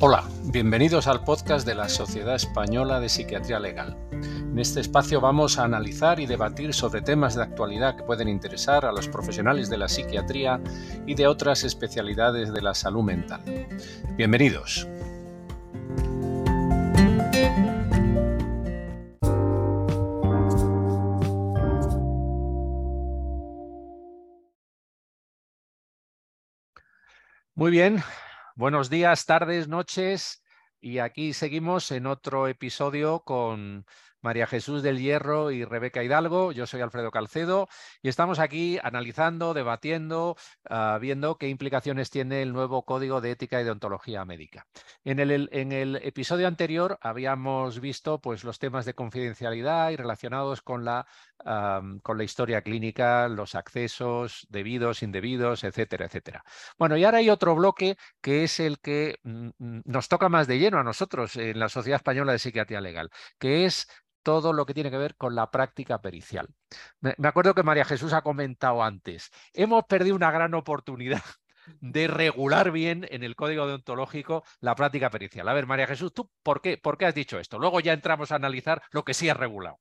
Hola, bienvenidos al podcast de la Sociedad Española de Psiquiatría Legal. En este espacio vamos a analizar y debatir sobre temas de actualidad que pueden interesar a los profesionales de la psiquiatría y de otras especialidades de la salud mental. Bienvenidos. Muy bien, buenos días, tardes, noches. Y aquí seguimos en otro episodio con María Jesús del Hierro y Rebeca Hidalgo. Yo soy Alfredo Calcedo y estamos aquí analizando, debatiendo, uh, viendo qué implicaciones tiene el nuevo Código de Ética y Deontología Médica. En el, episodio anterior habíamos visto pues, los temas de confidencialidad y relacionados con la, um, con la historia clínica, los accesos debidos, indebidos, etcétera, etcétera. Bueno, y ahora hay otro bloque que es el que mm, nos toca más de lleno a nosotros en la Sociedad Española de Psiquiatría Legal, que es todo lo que tiene que ver con la práctica pericial. Me, acuerdo que María Jesús ha comentado antes, hemos perdido una gran oportunidad de regular bien en el código deontológico la práctica pericial. A ver, María Jesús, ¿tú por qué, por qué has dicho esto? Luego ya entramos a analizar lo que sí ha regulado.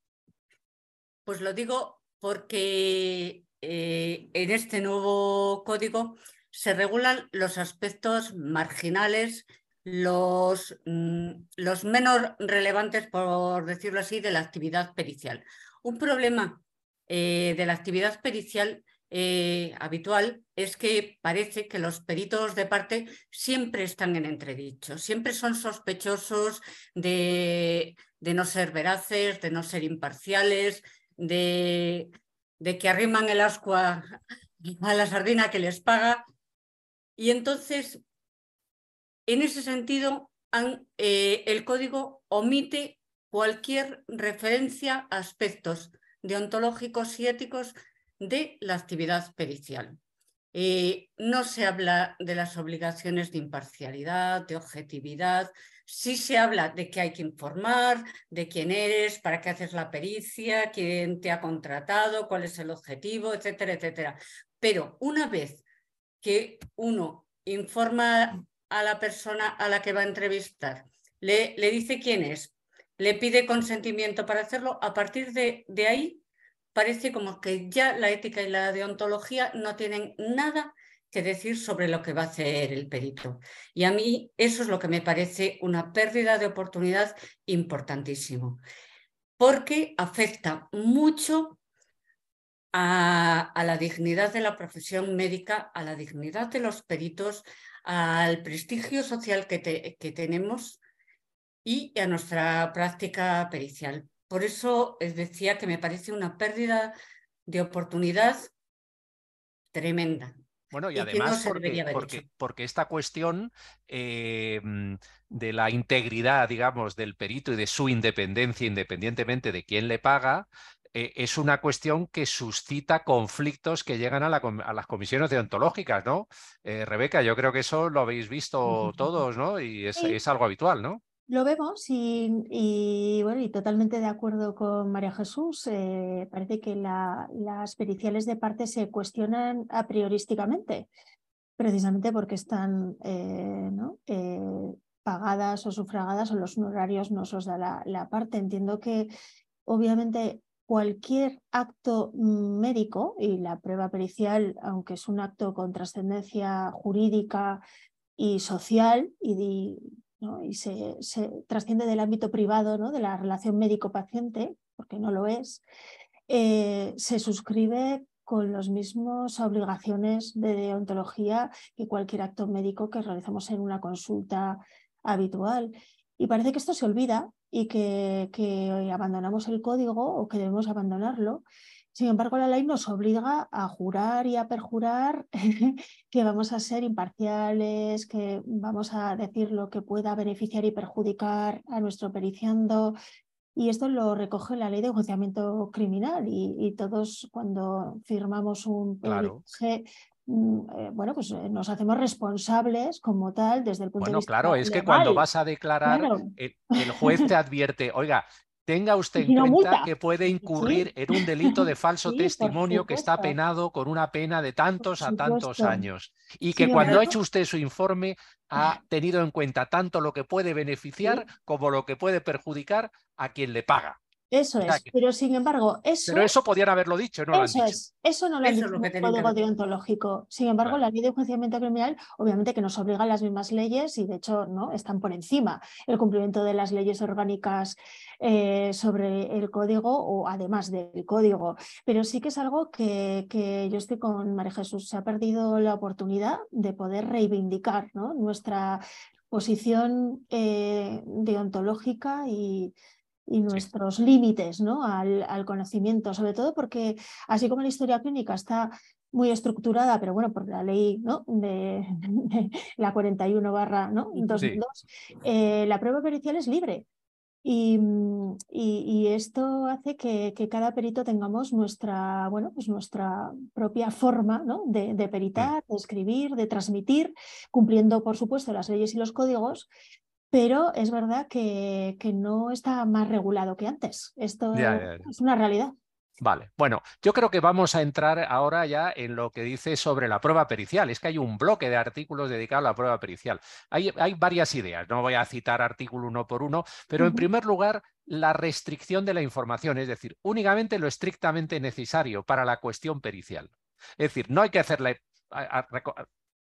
Pues lo digo porque eh, en este nuevo código se regulan los aspectos marginales los, mm, los menos relevantes, por decirlo así, de la actividad pericial. Un problema eh, de la actividad pericial eh, habitual es que parece que los peritos de parte siempre están en entredicho, siempre son sospechosos de, de no ser veraces, de no ser imparciales, de, de que arriman el ascua a la sardina que les paga. Y entonces en ese sentido, eh, el código omite cualquier referencia a aspectos deontológicos y éticos de la actividad pericial. Eh, no se habla de las obligaciones de imparcialidad, de objetividad, sí se habla de que hay que informar, de quién eres, para qué haces la pericia, quién te ha contratado, cuál es el objetivo, etcétera, etcétera. Pero una vez que uno informa a la persona a la que va a entrevistar, le, le dice quién es, le pide consentimiento para hacerlo, a partir de, de ahí parece como que ya la ética y la deontología no tienen nada que decir sobre lo que va a hacer el perito. Y a mí eso es lo que me parece una pérdida de oportunidad importantísimo, porque afecta mucho a, a, la dignidad de la profesión médica, a la dignidad de los peritos, al prestigio social que, te, que tenemos y a nuestra práctica pericial. Por eso les decía que me parece una pérdida de oportunidad tremenda. Bueno, y, y además no porque, porque, porque, esta cuestión eh, de la integridad, digamos, del perito y de su independencia, independientemente de quién le paga, eh, es una cuestión que suscita conflictos que llegan a, la, a las comisiones deontológicas, ¿no? Eh, Rebeca, yo creo que eso lo habéis visto todos, ¿no? Y es, sí. es algo habitual, ¿no? Lo vemos y, y, bueno, y totalmente de acuerdo con María Jesús. Eh, parece que la, las periciales de parte se cuestionan a priorísticamente, precisamente porque están ¿no? pagadas o sufragadas o los honorarios no os da la, la parte. Entiendo que obviamente cualquier acto médico y la prueba pericial, aunque es un acto con trascendencia jurídica y social y, ¿no? y se, trasciende del ámbito privado ¿no? de la relación médico-paciente, porque no lo es, eh, se suscribe con las mismas obligaciones de deontología que cualquier acto médico que realizamos en una consulta habitual. Y parece que esto se olvida y que, que abandonamos el código o que debemos abandonarlo. Sin embargo, la ley nos obliga a jurar y a perjurar que vamos a ser imparciales, que vamos a decir lo que pueda beneficiar y perjudicar a nuestro periciando. Y esto lo recoge la ley de enjuiciamiento criminal y, y todos cuando firmamos un claro. Mm, eh, bueno, pues eh, nos hacemos responsables como tal desde el punto bueno, de vista claro, es legal. que cuando vas a declarar, claro. el, el, juez te advierte, oiga, tenga usted en cuenta que puede incurrir en un delito de falso testimonio que está penado con una pena de tantos a tantos años. Y que cuando ha hecho usted su informe ha tenido en cuenta tanto lo que puede beneficiar como lo que puede perjudicar a quien le paga. Eso es, pero sin embargo, eso... Pero eso podían haberlo dicho, ¿no? Eso es, eso no lo han dicho en el código deontológico. Sin embargo, la ley de enjuiciamiento criminal, obviamente que nos obliga a las mismas leyes y de hecho no están por encima el cumplimiento de las leyes orgánicas eh, sobre el código o además del código. Pero sí que es algo que, que yo estoy con María Jesús, se ha perdido la oportunidad de poder reivindicar ¿no? nuestra posición eh, deontológica y y nuestros límites ¿no? al, conocimiento, sobre todo porque así como la historia clínica está muy estructurada, pero bueno, por la ley ¿no? de, la 41 barra ¿no? 2002, eh, la prueba pericial es libre. Y, y, esto hace que, que, cada perito tengamos nuestra, bueno, pues nuestra propia forma ¿no? de, de peritar, de escribir, de transmitir, cumpliendo, por supuesto, las leyes y los códigos, pero es verdad que, que no está más regulado que antes. Esto es una realidad. Vale, bueno, yo creo que vamos a entrar ahora ya en lo que dice sobre la prueba pericial. Es que hay un bloque de artículos dedicado a la prueba pericial. Hay, hay varias ideas, no voy a citar artículo uno por uno, pero en primer lugar, la restricción de la información, es decir, únicamente lo estrictamente necesario para la cuestión pericial. Es decir, no hay que hacerle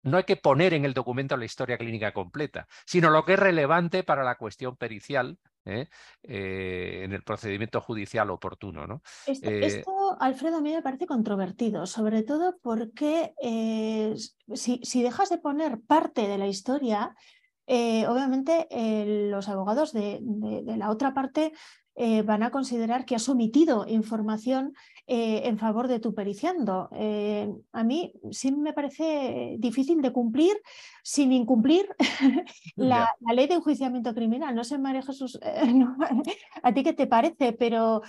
no hay que poner en el documento la historia clínica completa, sino lo que es relevante para la cuestión pericial ¿eh? Eh, en el procedimiento judicial oportuno. ¿no? Eh, esto, Alfredo, a mí me parece controvertido, sobre todo porque si, dejas de poner parte de la historia, obviamente los abogados de, la otra parte van a considerar que has omitido información eh, en favor de tu periciando. Eh, a mí sí me parece difícil de cumplir sin incumplir la, ley de enjuiciamiento criminal. No sé, María Jesús, a ti qué te parece, pero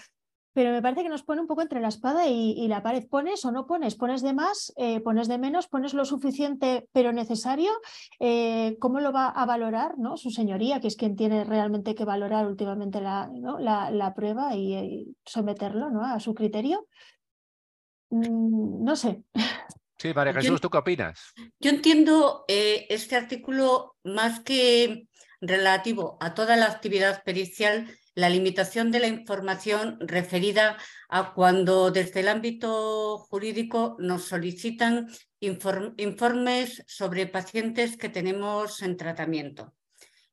pero me parece que nos pone un poco entre la espada y, la pared. ¿Pones o no pones? ¿Pones de más? Eh, ¿Pones de menos? ¿Pones lo suficiente pero necesario? Eh, ¿Cómo lo va a valorar ¿no? su señoría, que es quien tiene realmente que valorar últimamente la, la, prueba y, someterlo ¿no? a su criterio? Mm, no sé. Sí, María Jesús, ¿tú qué opinas? Yo entiendo eh, este artículo más que relativo a toda la actividad pericial, la limitación de la información referida a cuando desde el ámbito jurídico nos solicitan informes sobre pacientes que tenemos en tratamiento.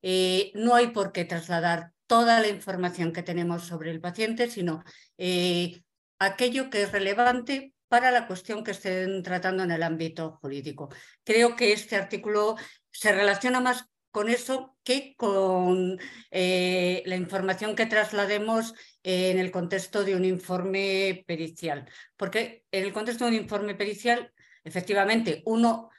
Eh, no hay por qué trasladar toda la información que tenemos sobre el paciente, sino eh, aquello que es relevante para la cuestión que estén tratando en el ámbito jurídico. Creo que este artículo se relaciona más con eso que con eh, la información que traslademos en el contexto de un informe pericial. Porque en el contexto de un informe pericial, efectivamente, uno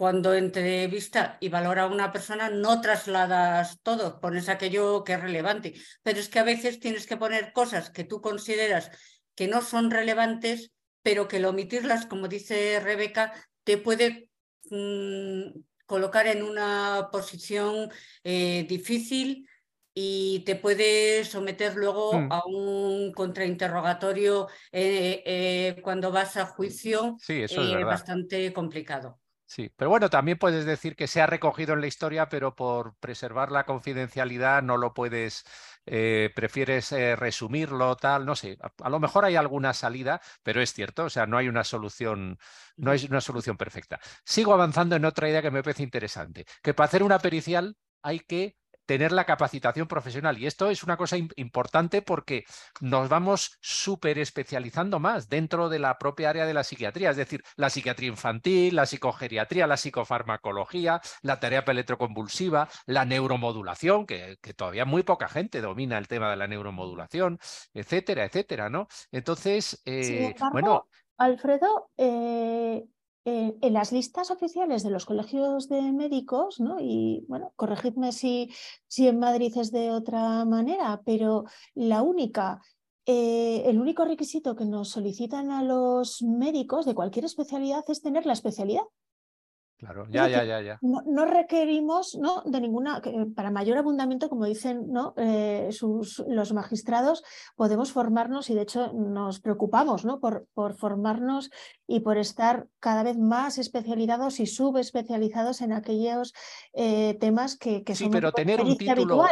cuando entrevista y valora a una persona no trasladas todo, pones aquello que es relevante, pero es que a veces tienes que poner cosas que tú consideras que no son relevantes, pero que el omitirlas, como dice Rebeca, te puede mm, colocar en una posición eh, difícil y te puede someter luego hmm. a un contrainterrogatorio eh, eh, cuando vas a juicio sí, eso es bastante complicado. Sí, pero bueno, también puedes decir que se ha recogido en la historia, pero por preservar la confidencialidad no lo puedes, eh, prefieres eh, resumirlo, tal, no sé. A, lo mejor hay alguna salida, pero es cierto, o sea, no hay una solución, no hay una solución perfecta. Sigo avanzando en otra idea que me parece interesante, que para hacer una pericial hay que tener la capacitación profesional. Y esto es una cosa importante porque nos vamos súper especializando más dentro de la propia área de la psiquiatría, es decir, la psiquiatría infantil, la psicogeriatría, la psicofarmacología, la terapia electroconvulsiva, la neuromodulación, que, todavía muy poca gente domina el tema de la neuromodulación, etcétera, etcétera, ¿no? Entonces, eh, bueno. Alfredo, eh, en las listas oficiales de los colegios de médicos, ¿no? y bueno, corregidme si, si en Madrid es de otra manera, pero la única, eh, el único requisito que nos solicitan a los médicos de cualquier especialidad es tener la especialidad. Claro, ya, ya, ya, ya. No, requerimos ¿no? de ninguna, para mayor abundamiento, como dicen ¿no? Eh, sus, los magistrados, podemos formarnos y de hecho nos preocupamos ¿no? por, por formarnos y por estar cada vez más especializados y subespecializados en aquellos eh, temas que, que sí, son pero tener un título,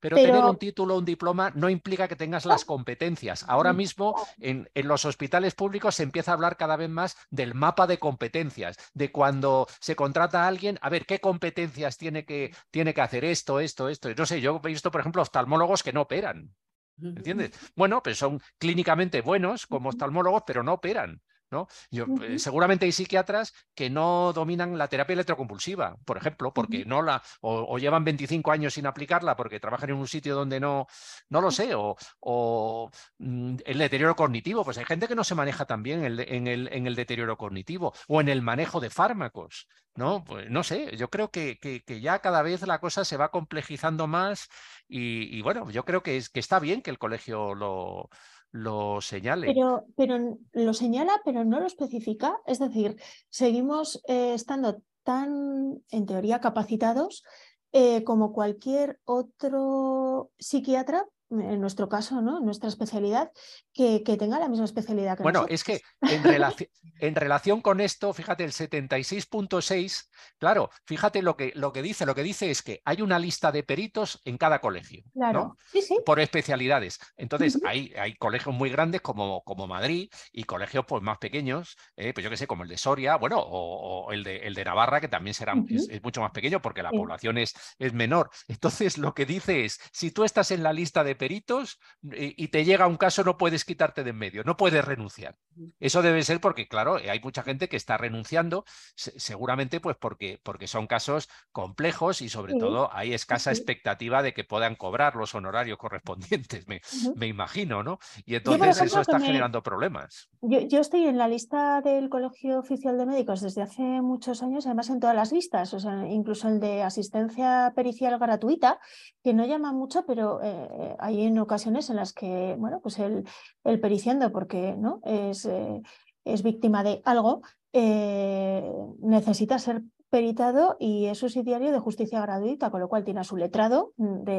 pero, tener un título o un diploma no implica que tengas las competencias. Ahora mismo en, los hospitales públicos se empieza a hablar cada vez más del mapa de competencias, de cuando se contrata a alguien, a ver qué competencias tiene que, tiene que hacer esto, esto, esto. No sé, yo he visto, por ejemplo, oftalmólogos que no operan. ¿Entiendes? Bueno, pues son clínicamente buenos como oftalmólogos, pero no operan. ¿No? Yo, eh, seguramente hay psiquiatras que no dominan la terapia electroconvulsiva, por ejemplo, porque no la, o, llevan 25 años sin aplicarla porque trabajan en un sitio donde no, no lo sé, o, mm, el deterioro cognitivo, pues hay gente que no se maneja también en el, en el deterioro cognitivo, o en el manejo de fármacos, ¿no? Pues no sé, yo creo que, que, ya cada vez la cosa se va complejizando más y, bueno, yo creo que, es, que está bien que el colegio lo lo. Pero, pero lo señala, pero no lo especifica. Es decir, seguimos eh, estando tan, en teoría, capacitados eh, como cualquier otro psiquiatra en nuestro caso, ¿no? En nuestra especialidad, que, que tenga la misma especialidad que Bueno, es que en, relación, en, relación con esto, fíjate, el 76.6, claro, fíjate lo que, lo que dice, lo que dice es que hay una lista de peritos en cada colegio, claro. sí, sí. por especialidades. Entonces, hay, hay colegios muy grandes como, como Madrid y colegios pues, más pequeños, eh, pues yo qué sé, como el de Soria, bueno, o, el, de, el de Navarra, que también será, es, mucho más pequeño porque la población es, es menor. Entonces, lo que dice es, si tú estás en la lista de peritos y, te llega un caso, no puedes quitarte de en medio, no puedes renunciar. Eso debe ser porque, claro, hay mucha gente que está renunciando, seguramente pues porque, porque son casos complejos y sobre todo hay escasa expectativa de que puedan cobrar los honorarios correspondientes, me, me imagino, ¿no? Y entonces eso está generando problemas. Yo, yo, estoy en la lista del Colegio Oficial de Médicos desde hace muchos años, además en todas las listas, o sea, incluso el de asistencia pericial gratuita, que no llama mucho, pero eh, hay en ocasiones en las que, bueno, pues el, el periciando, porque ¿no? es, eh, es víctima de algo, eh, necesita ser peritado y es subsidiario de justicia gratuita, con lo cual tiene a su letrado de,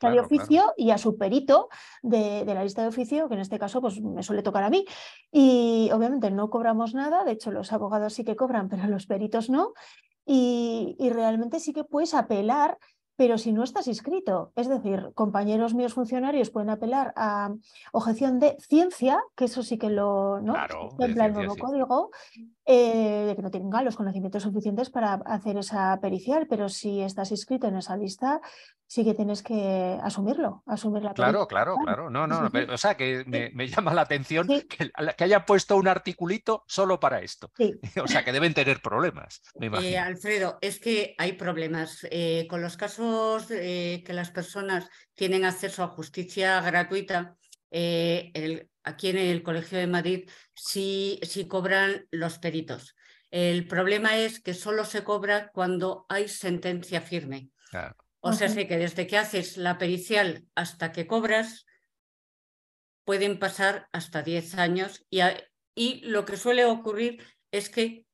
de, oficio y a su perito de, la lista de oficio, que en este caso pues, me suele tocar a mí. Y obviamente no cobramos nada, de hecho los abogados sí que cobran, pero los peritos no. Y, y realmente sí que puedes apelar pero si no estás inscrito, es decir, compañeros míos funcionarios pueden apelar a objeción de ciencia, que eso sí que lo ¿no? el nuevo código, eh, de que no tengan los conocimientos suficientes para hacer esa pericial, pero si estás inscrito en esa lista, sí que tienes que asumirlo, asumir la Claro, claro, claro. No, no, o sea, que me, llama la atención que, haya puesto un articulito solo para esto. O sea, que deben tener problemas, eh, Alfredo, es que hay problemas. Eh, con los casos que las personas tienen acceso a justicia gratuita, aquí en el Colegio de Madrid sí, sí cobran los peritos. El problema es que solo se cobra cuando hay sentencia firme. O sea, sé que desde que haces la pericial hasta que cobras, pueden pasar hasta 10 años y, y lo que suele ocurrir es que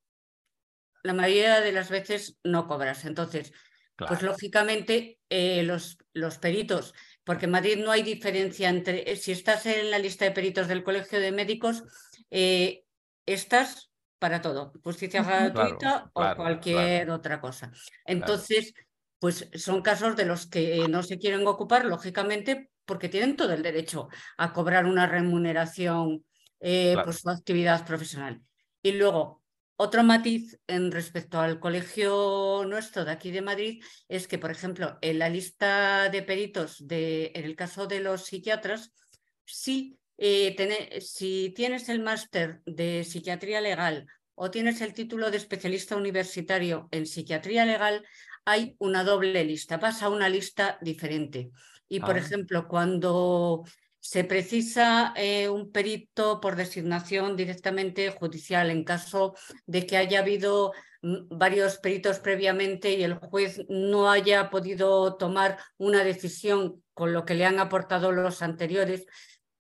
la mayoría de las veces no cobras. Entonces, pues lógicamente eh, los, los peritos, porque en Madrid no hay diferencia entre, eh, si estás en la lista de peritos del Colegio de Médicos, eh, estás para todo, justicia gratuita o cualquier otra cosa. Entonces, pues son casos de los que no se quieren ocupar, lógicamente, porque tienen todo el derecho a cobrar una remuneración eh, por su actividad profesional. Y luego, otro matiz en respecto al colegio nuestro de aquí de Madrid es que, por ejemplo, en la lista de peritos, de, en el caso de los psiquiatras, si, eh, si tienes el máster de psiquiatría legal o tienes el título de especialista universitario en psiquiatría legal, hay una doble lista, pasa a una lista diferente. Y, por ah. ejemplo, cuando se precisa eh, un perito por designación directamente judicial en caso de que haya habido mm, varios peritos previamente y el juez no haya podido tomar una decisión con lo que le han aportado los anteriores,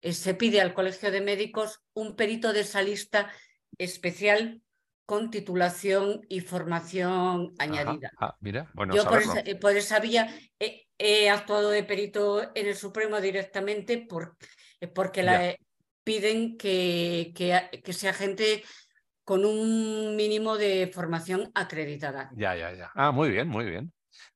eh, se pide al Colegio de Médicos un perito de esa lista especial con titulación y formación añadida. Ah, mira, bueno, Yo por esa, por esa, vía he, actuado de perito en el Supremo directamente por, porque la, piden que, que, sea gente con un mínimo de formación acreditada. Ya, ya, ya. Ah, muy bien, muy bien.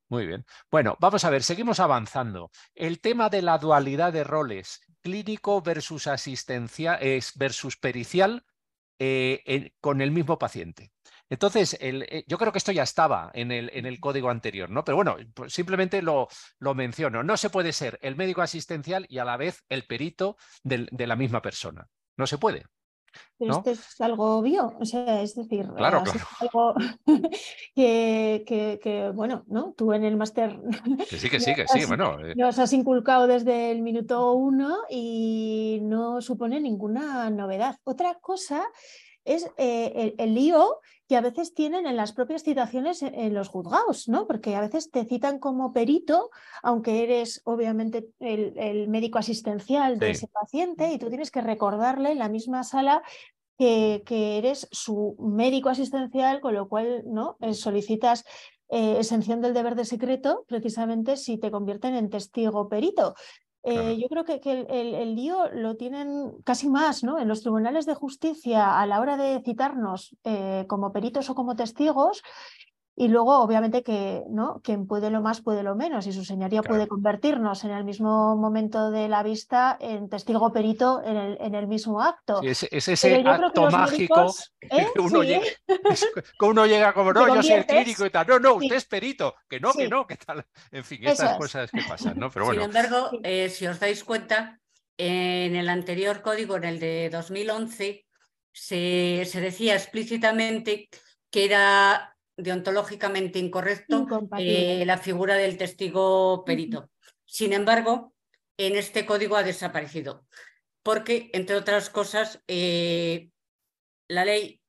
Muy bien. Bueno, vamos a ver, seguimos avanzando. El tema de la dualidad de roles, clínico versus asistencia, versus pericial, eh, con el mismo paciente. Entonces, eh, yo creo que esto ya estaba en el, en el código anterior, ¿no? Pero bueno, pues simplemente lo, lo, menciono. No se puede ser el médico asistencial y a la vez el perito de la misma persona. No se puede. Pero esto es algo obvio, o sea, es decir, algo que, que, bueno, ¿no? Tú en el máster... Que sí, que sí, que sí, bueno. Eh. Nos has inculcado desde el minuto uno y no supone ninguna novedad. Otra cosa es eh, el, lío que a veces tienen en las propias citaciones en, los juzgados, ¿no? Porque a veces te citan como perito, aunque eres obviamente el, médico asistencial de ese paciente y tú tienes que recordarle en la misma sala que, eres su médico asistencial, con lo cual ¿no? Eh, solicitas eh, exención del deber de secreto precisamente si te convierten en testigo perito. Eh, yo creo que, el, lío lo tienen casi más ¿no? en los tribunales de justicia a la hora de citarnos eh, como peritos o como testigos y luego, obviamente, que ¿no? quien puede lo más puede lo menos, y su señoría puede convertirnos en el mismo momento de la vista en testigo perito en el, en el mismo acto. es, ese acto mágico ¿eh? que, uno, llega, uno, llega, como, no, yo soy el clínico y tal. No, no, usted es perito, que no, que no, que tal. En fin, esas cosas que pasan, ¿no? Pero bueno. Sin embargo, eh, si os dais cuenta, en el anterior código, en el de 2011, se, se decía explícitamente que era deontológicamente incorrecto eh, la figura del testigo perito. Sin embargo, en este código ha desaparecido, porque, entre otras cosas, eh, la ley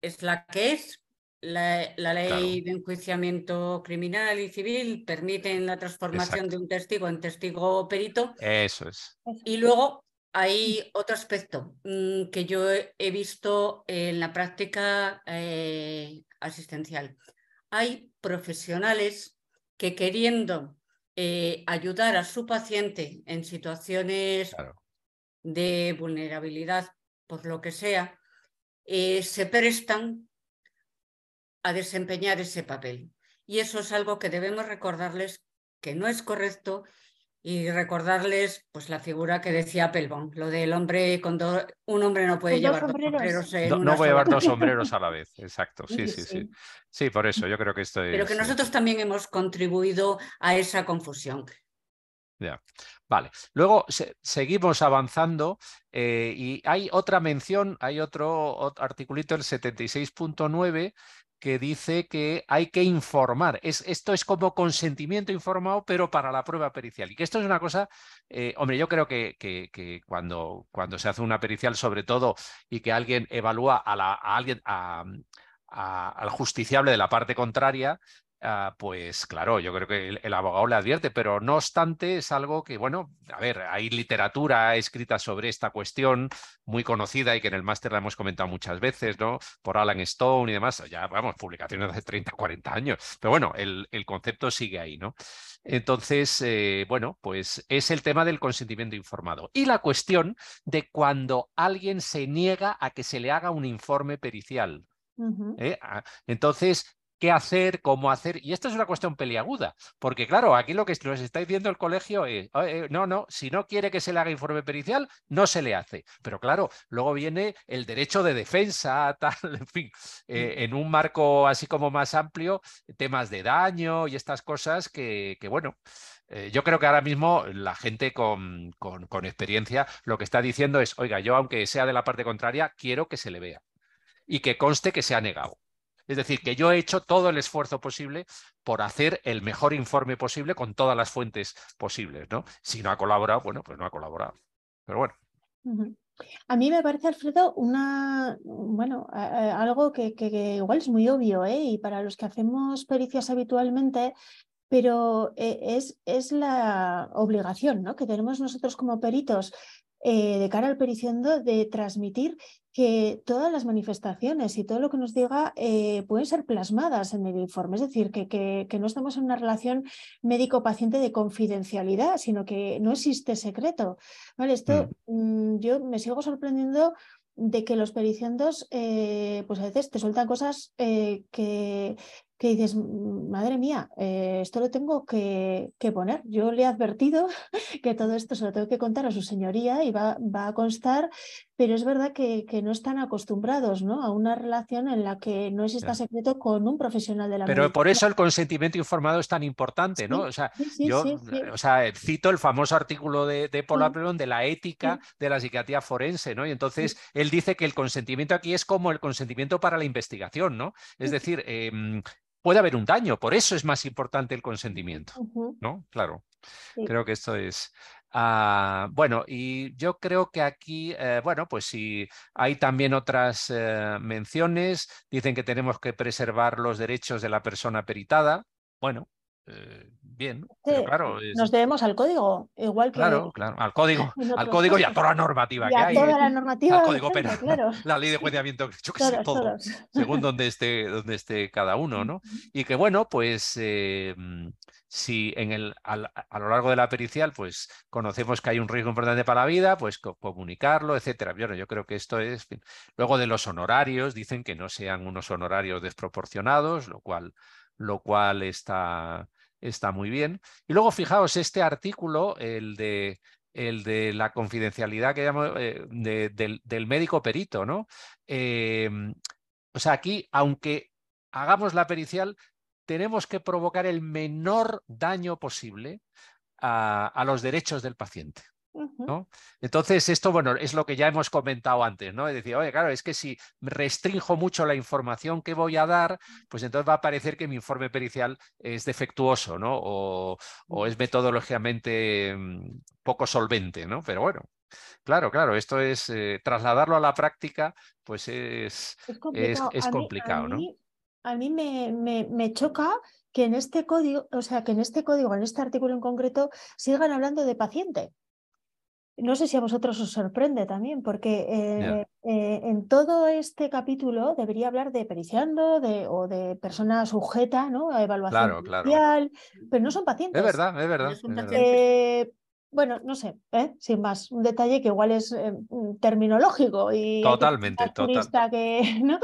es la que es. La, ley de enjuiciamiento criminal y civil permite la transformación de un testigo en testigo perito. Eso es. Y luego hay otro aspecto mm, que yo he visto en la práctica eh, asistencial. Hay profesionales que queriendo eh, ayudar a su paciente en situaciones de vulnerabilidad, por lo que sea, eh, se prestan a desempeñar ese papel. Y eso es algo que debemos recordarles que no es correcto y recordarles pues la figura que decía Pelbon, lo del hombre con un hombre no puede llevar dos sombreros. no, no puede llevar dos sombreros a la vez, exacto. Sí, sí, sí, sí. por eso yo creo que esto es. Pero que nosotros también hemos contribuido a esa confusión. Ya. Vale. Luego seguimos avanzando eh, y hay otra mención, hay otro, otro articulito, el 76.9, que dice que hay que informar. Es, esto es como consentimiento informado, pero para la prueba pericial. Y que esto es una cosa, eh, hombre, yo creo que, que, cuando, cuando, se hace una pericial, sobre todo, y que alguien evalúa a, la, a alguien, a, al justiciable de la parte contraria, Ah, pues claro, yo creo que el, abogado le advierte, pero no obstante es algo que, bueno, a ver, hay literatura escrita sobre esta cuestión muy conocida y que en el máster la hemos comentado muchas veces, ¿no? Por Alan Stone y demás, ya vamos, publicaciones de hace 30, 40 años, pero bueno, el, concepto sigue ahí, ¿no? Entonces, eh, bueno, pues es el tema del consentimiento informado y la cuestión de cuando alguien se niega a que se le haga un informe pericial. ¿eh? Ah, entonces, qué hacer, cómo hacer. Y esto es una cuestión peliaguda, porque claro, aquí lo que nos está diciendo el colegio es, no, no, si no quiere que se le haga informe pericial, no se le hace. Pero claro, luego viene el derecho de defensa, tal, en fin, eh, en un marco así como más amplio, temas de daño y estas cosas que, que bueno, eh, yo creo que ahora mismo la gente con, con, con experiencia lo que está diciendo es, oiga, yo aunque sea de la parte contraria, quiero que se le vea y que conste que se ha negado. Es decir, que yo he hecho todo el esfuerzo posible por hacer el mejor informe posible con todas las fuentes posibles, ¿no? Si no ha colaborado, bueno, pues no ha colaborado. Pero bueno. A mí me parece, Alfredo, una, bueno, algo que, igual es muy obvio, ¿eh? Y para los que hacemos pericias habitualmente, pero eh, es, es la obligación ¿no? que tenemos nosotros como peritos eh, de cara al periciendo de transmitir que todas las manifestaciones y todo lo que nos diga eh, pueden ser plasmadas en el informe. Es decir, que, que, no estamos en una relación médico-paciente de confidencialidad, sino que no existe secreto. ¿Vale? Esto mm. Mm, yo me sigo sorprendiendo de que los periciendos, eh, pues a veces te sueltan cosas eh, que, que dices, madre mía, eh, esto lo tengo que, poner. Yo le he advertido que todo esto se lo tengo que contar a su señoría y va, va a constar, pero es verdad que, que, no están acostumbrados ¿no? a una relación en la que no exista secreto con un profesional de la Pero por eso el consentimiento informado es tan importante, ¿no? o sea, yo o sea, cito el famoso artículo de, de Paul de la ética de la psiquiatría forense, ¿no? Y entonces él dice que el consentimiento aquí es como el consentimiento para la investigación, ¿no? Es decir, eh, puede haber un daño, por eso es más importante el consentimiento, ¿no? Claro, creo que esto es... Ah, bueno, y yo creo que aquí, eh, bueno, pues si hay también otras eh, menciones, dicen que tenemos que preservar los derechos de la persona peritada. Bueno, eh, bien, claro. Nos debemos al código, igual que. Claro, claro, al código, al código y a toda la normativa que hay. Toda la normativa. Al código penal, la ley de juiciamiento, yo que sé, todo, según donde esté, donde esté cada uno, ¿no? Y que bueno, pues eh, si en el, a lo largo de la pericial, pues conocemos que hay un riesgo importante para la vida, pues comunicarlo, etcétera. Bueno, yo creo que esto es. Luego de los honorarios, dicen que no sean unos honorarios desproporcionados, lo cual lo cual está, está muy bien. Y luego fijaos este artículo, el de, el de la confidencialidad que llamo eh, del, médico perito, ¿no? Em, o sea, aquí, aunque hagamos la pericial, tenemos que provocar el menor daño posible a los derechos del paciente. Entonces, esto, bueno, es lo que ya hemos comentado antes, ¿no? Es decir, oye, claro, es que si restrinjo mucho la información que voy a dar, pues entonces va a parecer que mi informe pericial es defectuoso, ¿no? O, es metodológicamente mm, poco solvente, ¿no? Pero bueno, claro, claro, esto es eh, trasladarlo a la práctica, pues es, es complicado, ¿no? A mí me, me, choca que en este código, o sea, que en este código, en este artículo en concreto, sigan hablando de paciente. No sé si a vosotros os sorprende también, porque eh, eh, en todo este capítulo debería hablar de periciando de, o de persona sujeta ¿no? a evaluación claro, pero no son pacientes. Es verdad, es verdad. Eh, bueno, no sé, sin más, un detalle que igual es terminológico y totalmente, total. que, ¿no?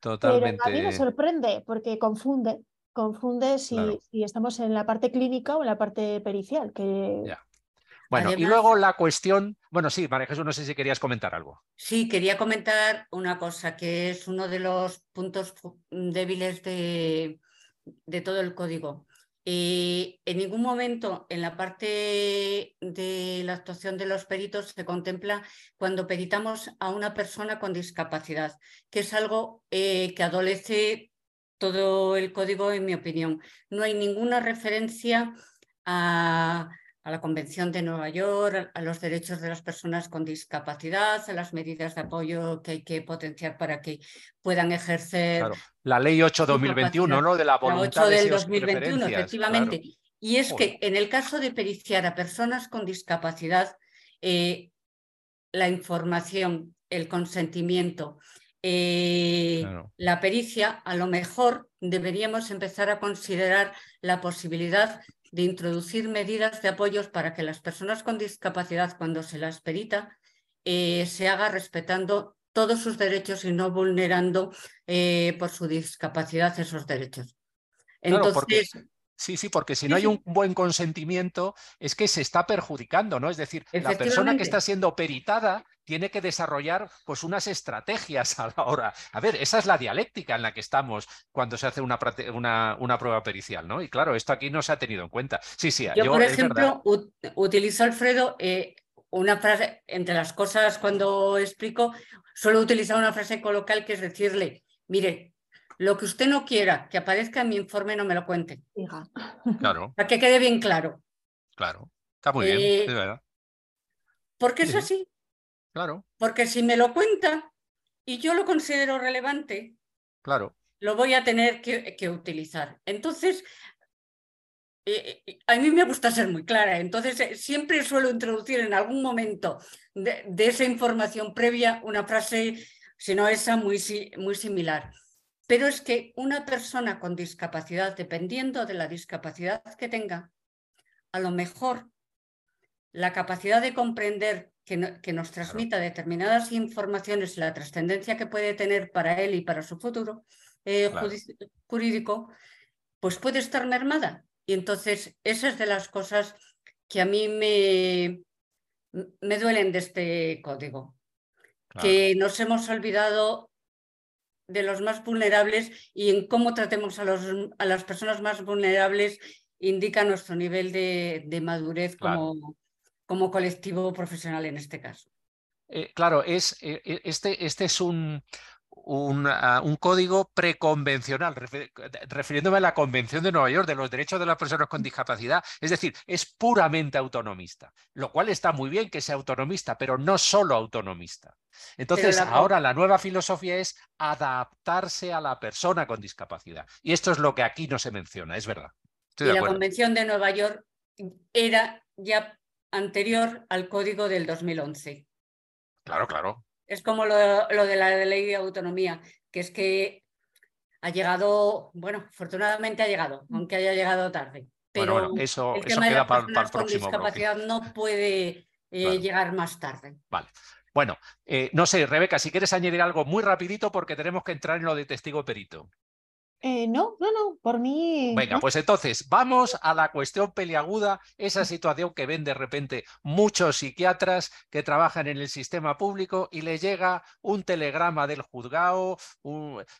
Totalmente. Pero a mí me sorprende porque confunde, confunde si, si, estamos en la parte clínica o en la parte pericial, que bueno, y luego la cuestión, bueno, sí, María Jesús, no sé si querías comentar algo. Sí, quería comentar una cosa que es uno de los puntos débiles de, todo el código. Eh, en ningún momento en la parte de la actuación de los peritos se contempla cuando peritamos a una persona con discapacidad, que es algo eh, que adolece todo el código, en mi opinión. No hay ninguna referencia a a la Convención de Nueva York, a los derechos de las personas con discapacidad, a las medidas de apoyo que hay que potenciar para que puedan ejercer. La ley 8-2021, ¿no? De la voluntad. La 8 del 2021, efectivamente. Y es que en el caso de periciar a personas con discapacidad, eh, la información, el consentimiento, eh, la pericia, a lo mejor deberíamos empezar a considerar la posibilidad de introducir medidas de apoyos para que las personas con discapacidad, cuando se las perita, eh, se haga respetando todos sus derechos y no vulnerando eh, por su discapacidad esos derechos. Entonces, Sí, sí, porque si no hay un buen consentimiento, es que se está perjudicando, ¿no? Es decir, la persona que está siendo peritada tiene que desarrollar pues unas estrategias a la hora. A ver, esa es la dialéctica en la que estamos cuando se hace una, una, prueba pericial, ¿no? Y claro, esto aquí no se ha tenido en cuenta. Sí, sí. Yo, por ejemplo, utilizo, Alfredo, eh, una frase, entre las cosas cuando explico, suelo utilizar una frase coloquial que es decirle, mire, lo que usted no quiera que aparezca en mi informe, no me lo cuente. Claro. Para que quede bien claro. Claro. Está muy bien, eh, es verdad. Porque es así. Claro. Porque si me lo cuenta y yo lo considero relevante, claro. lo voy a tener que, utilizar. Entonces, eh, eh, a mí me gusta ser muy clara, entonces siempre suelo introducir en algún momento de, esa información previa una frase sino esa muy, muy similar. Pero es que una persona con discapacidad, dependiendo de la discapacidad que tenga, a lo mejor la capacidad de comprender que, nos transmita determinadas informaciones, la trascendencia que puede tener para él y para su futuro eh, jurídico, pues puede estar mermada. Y entonces, esa es de las cosas que a mí me, me duelen de este código. Que nos hemos olvidado de los más vulnerables y en cómo tratemos a, los, a las personas más vulnerables indica nuestro nivel de, madurez como, como colectivo profesional en este caso. Eh, claro, es, eh, eh, este, este es un, Un, código preconvencional, refiriéndome a la Convención de Nueva York de los Derechos de las Personas con Discapacidad. Es decir, es puramente autonomista, lo cual está muy bien que sea autonomista, pero no solo autonomista. Entonces, ahora la nueva filosofía es adaptarse a la persona con discapacidad. Y esto es lo que aquí no se menciona, es verdad. y la Convención de Nueva York era ya anterior al código del 2011. Claro, claro. Es como lo, de la ley de autonomía, que es que ha llegado, bueno, afortunadamente ha llegado, mm. aunque haya llegado tarde. Pero eso, el tema queda para, el próximo con discapacidad no puede eh, llegar más tarde. Vale. Bueno, eh, no sé, Rebeca, si quieres añadir algo muy rapidito porque tenemos que entrar en lo de testigo perito. Eh, no, no, no, por mí. Venga, pues entonces vamos a la cuestión peliaguda, esa situación que ven de repente muchos psiquiatras que trabajan en el sistema público y le llega un telegrama del juzgado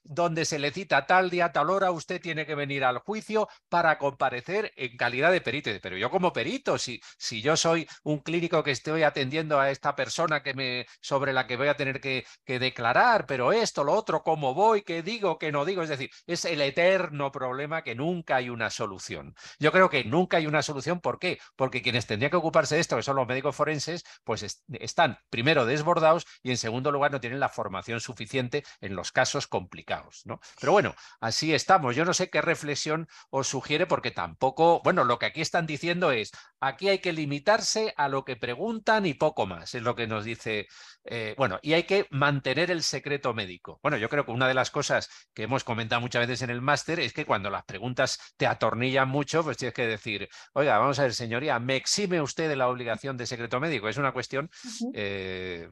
donde se le cita tal día, tal hora, usted tiene que venir al juicio para comparecer en calidad de perito. Pero yo como perito, si, si yo soy un clínico que estoy atendiendo a esta persona que me, sobre la que voy a tener que, que declarar, pero esto, lo otro, cómo voy, qué digo, qué no digo, es decir, es el eterno problema que nunca hay una solución. Yo creo que nunca hay una solución. ¿Por qué? Porque quienes tendrían que ocuparse de esto, que son los médicos forenses, pues están primero desbordados y en segundo lugar no tienen la formación suficiente en los casos complicados. ¿no? Pero bueno, así estamos. Yo no sé qué reflexión os sugiere porque tampoco, bueno, lo que aquí están diciendo es, aquí hay que limitarse a lo que preguntan y poco más, es lo que nos dice, eh, bueno, y hay que mantener el secreto médico. Bueno, yo creo que una de las cosas que hemos comentado muchas veces en el máster es que cuando las preguntas te atornillan mucho, pues tienes que decir, oiga, vamos a ver, señoría, ¿me exime usted de la obligación de secreto médico? Es una cuestión eh,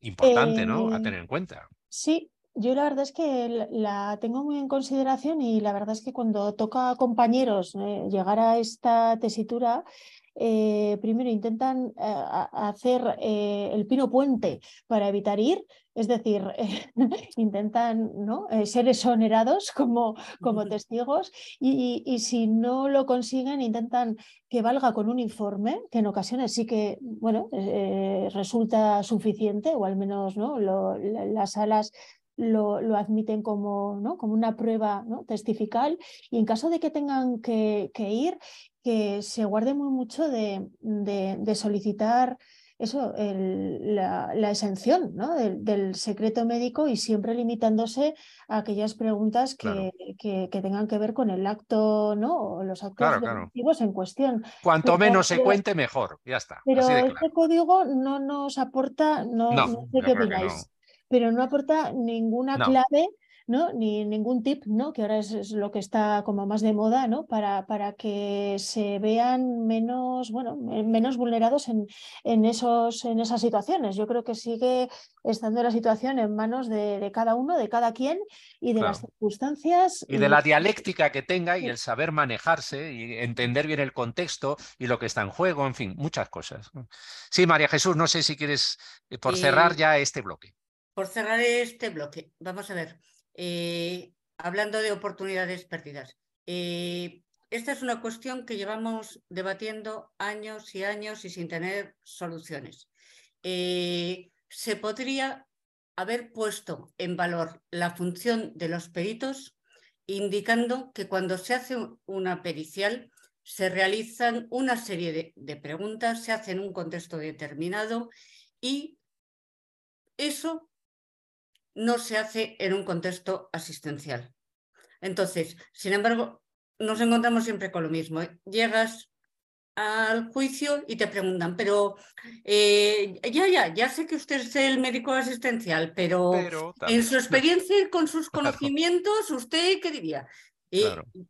importante, ¿no? A tener en cuenta. Sí, yo la verdad es que la tengo muy en consideración y la verdad es que cuando toca a compañeros eh, llegar a esta tesitura, eh, primero intentan eh, hacer eh, el pino puente para evitar ir, es decir, intentan ¿no? ser exonerados como, como testigos y, si no lo consiguen intentan que valga con un informe, que en ocasiones sí que bueno, resulta suficiente o al menos ¿no? las salas lo, lo, admiten como, ¿no? como una prueba ¿no? testifical y en caso de que tengan que, que ir, que se guarde muy mucho de, de, solicitar eso, la, la, exención ¿no? del, secreto médico y siempre limitándose a aquellas preguntas que, que, tengan que ver con el acto ¿no? o los actos claro, en cuestión. Cuanto menos se cuente, mejor, ya está. Pero este código no nos aporta, no, no sé qué opináis pero no aporta ninguna clave ¿no? ni ningún tip, ¿no? que ahora es, lo que está como más de moda, ¿no? para, para que se vean menos, bueno, menos vulnerados en, en, esos, en esas situaciones. Yo creo que sigue estando la situación en manos de, cada uno, de cada quien y de las circunstancias. Y de la dialéctica que tenga y el saber manejarse y entender bien el contexto y lo que está en juego, en fin, muchas cosas. Sí, María Jesús, no sé si quieres, eh, por cerrar ya este bloque. Por cerrar este bloque, vamos a ver, eh, hablando de oportunidades perdidas. Eh, esta es una cuestión que llevamos debatiendo años y años y sin tener soluciones. Eh, se podría haber puesto en valor la función de los peritos indicando que cuando se hace una pericial se realizan una serie de, de preguntas, se hace en un contexto determinado y eso no se hace en un contexto asistencial. Entonces, sin embargo, nos encontramos siempre con lo mismo. ¿eh? Llegas al juicio y te preguntan, pero eh, ya, ya, ya sé que usted es el médico asistencial, pero, en su experiencia y con sus conocimientos, ¿usted qué diría?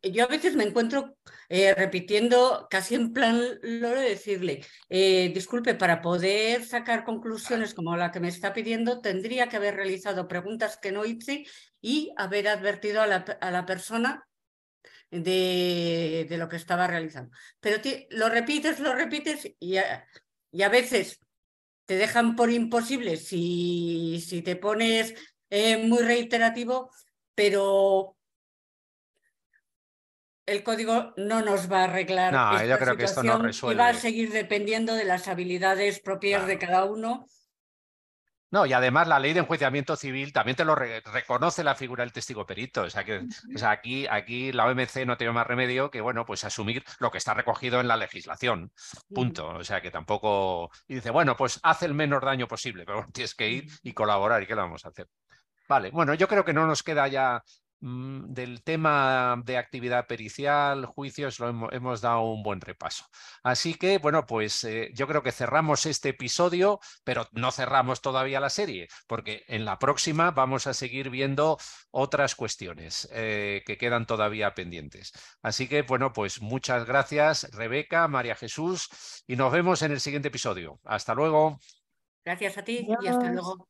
Y yo a veces me encuentro eh, repitiendo casi en plan lo de decirle, eh, disculpe, para poder sacar conclusiones como la que me está pidiendo, tendría que haber realizado preguntas que no hice y haber advertido a la, a la persona de, de, lo que estaba realizando. Pero lo repites, lo repites y a, y a, veces te dejan por imposible si, si te pones eh, muy reiterativo, pero el código no nos va a arreglar. No, yo creo que esto no resuelve. Y va a seguir dependiendo de las habilidades propias de cada uno. No, y además la ley de enjuiciamiento civil también te lo reconoce la figura del testigo perito. O sea que o sea, aquí, aquí la OMC no tiene más remedio que, bueno, pues asumir lo que está recogido en la legislación. Punto. O sea que tampoco. Y dice, bueno, pues haz el menor daño posible, pero tienes que ir y colaborar. ¿Y qué lo vamos a hacer? Vale, bueno, yo creo que no nos queda ya del tema de actividad pericial, juicios, lo hemos, dado un buen repaso. Así que, bueno, pues eh, yo creo que cerramos este episodio, pero no cerramos todavía la serie, porque en la próxima vamos a seguir viendo otras cuestiones eh, que quedan todavía pendientes. Así que, bueno, pues muchas gracias, Rebeca, María Jesús, y nos vemos en el siguiente episodio. Hasta luego. Gracias a ti y hasta luego.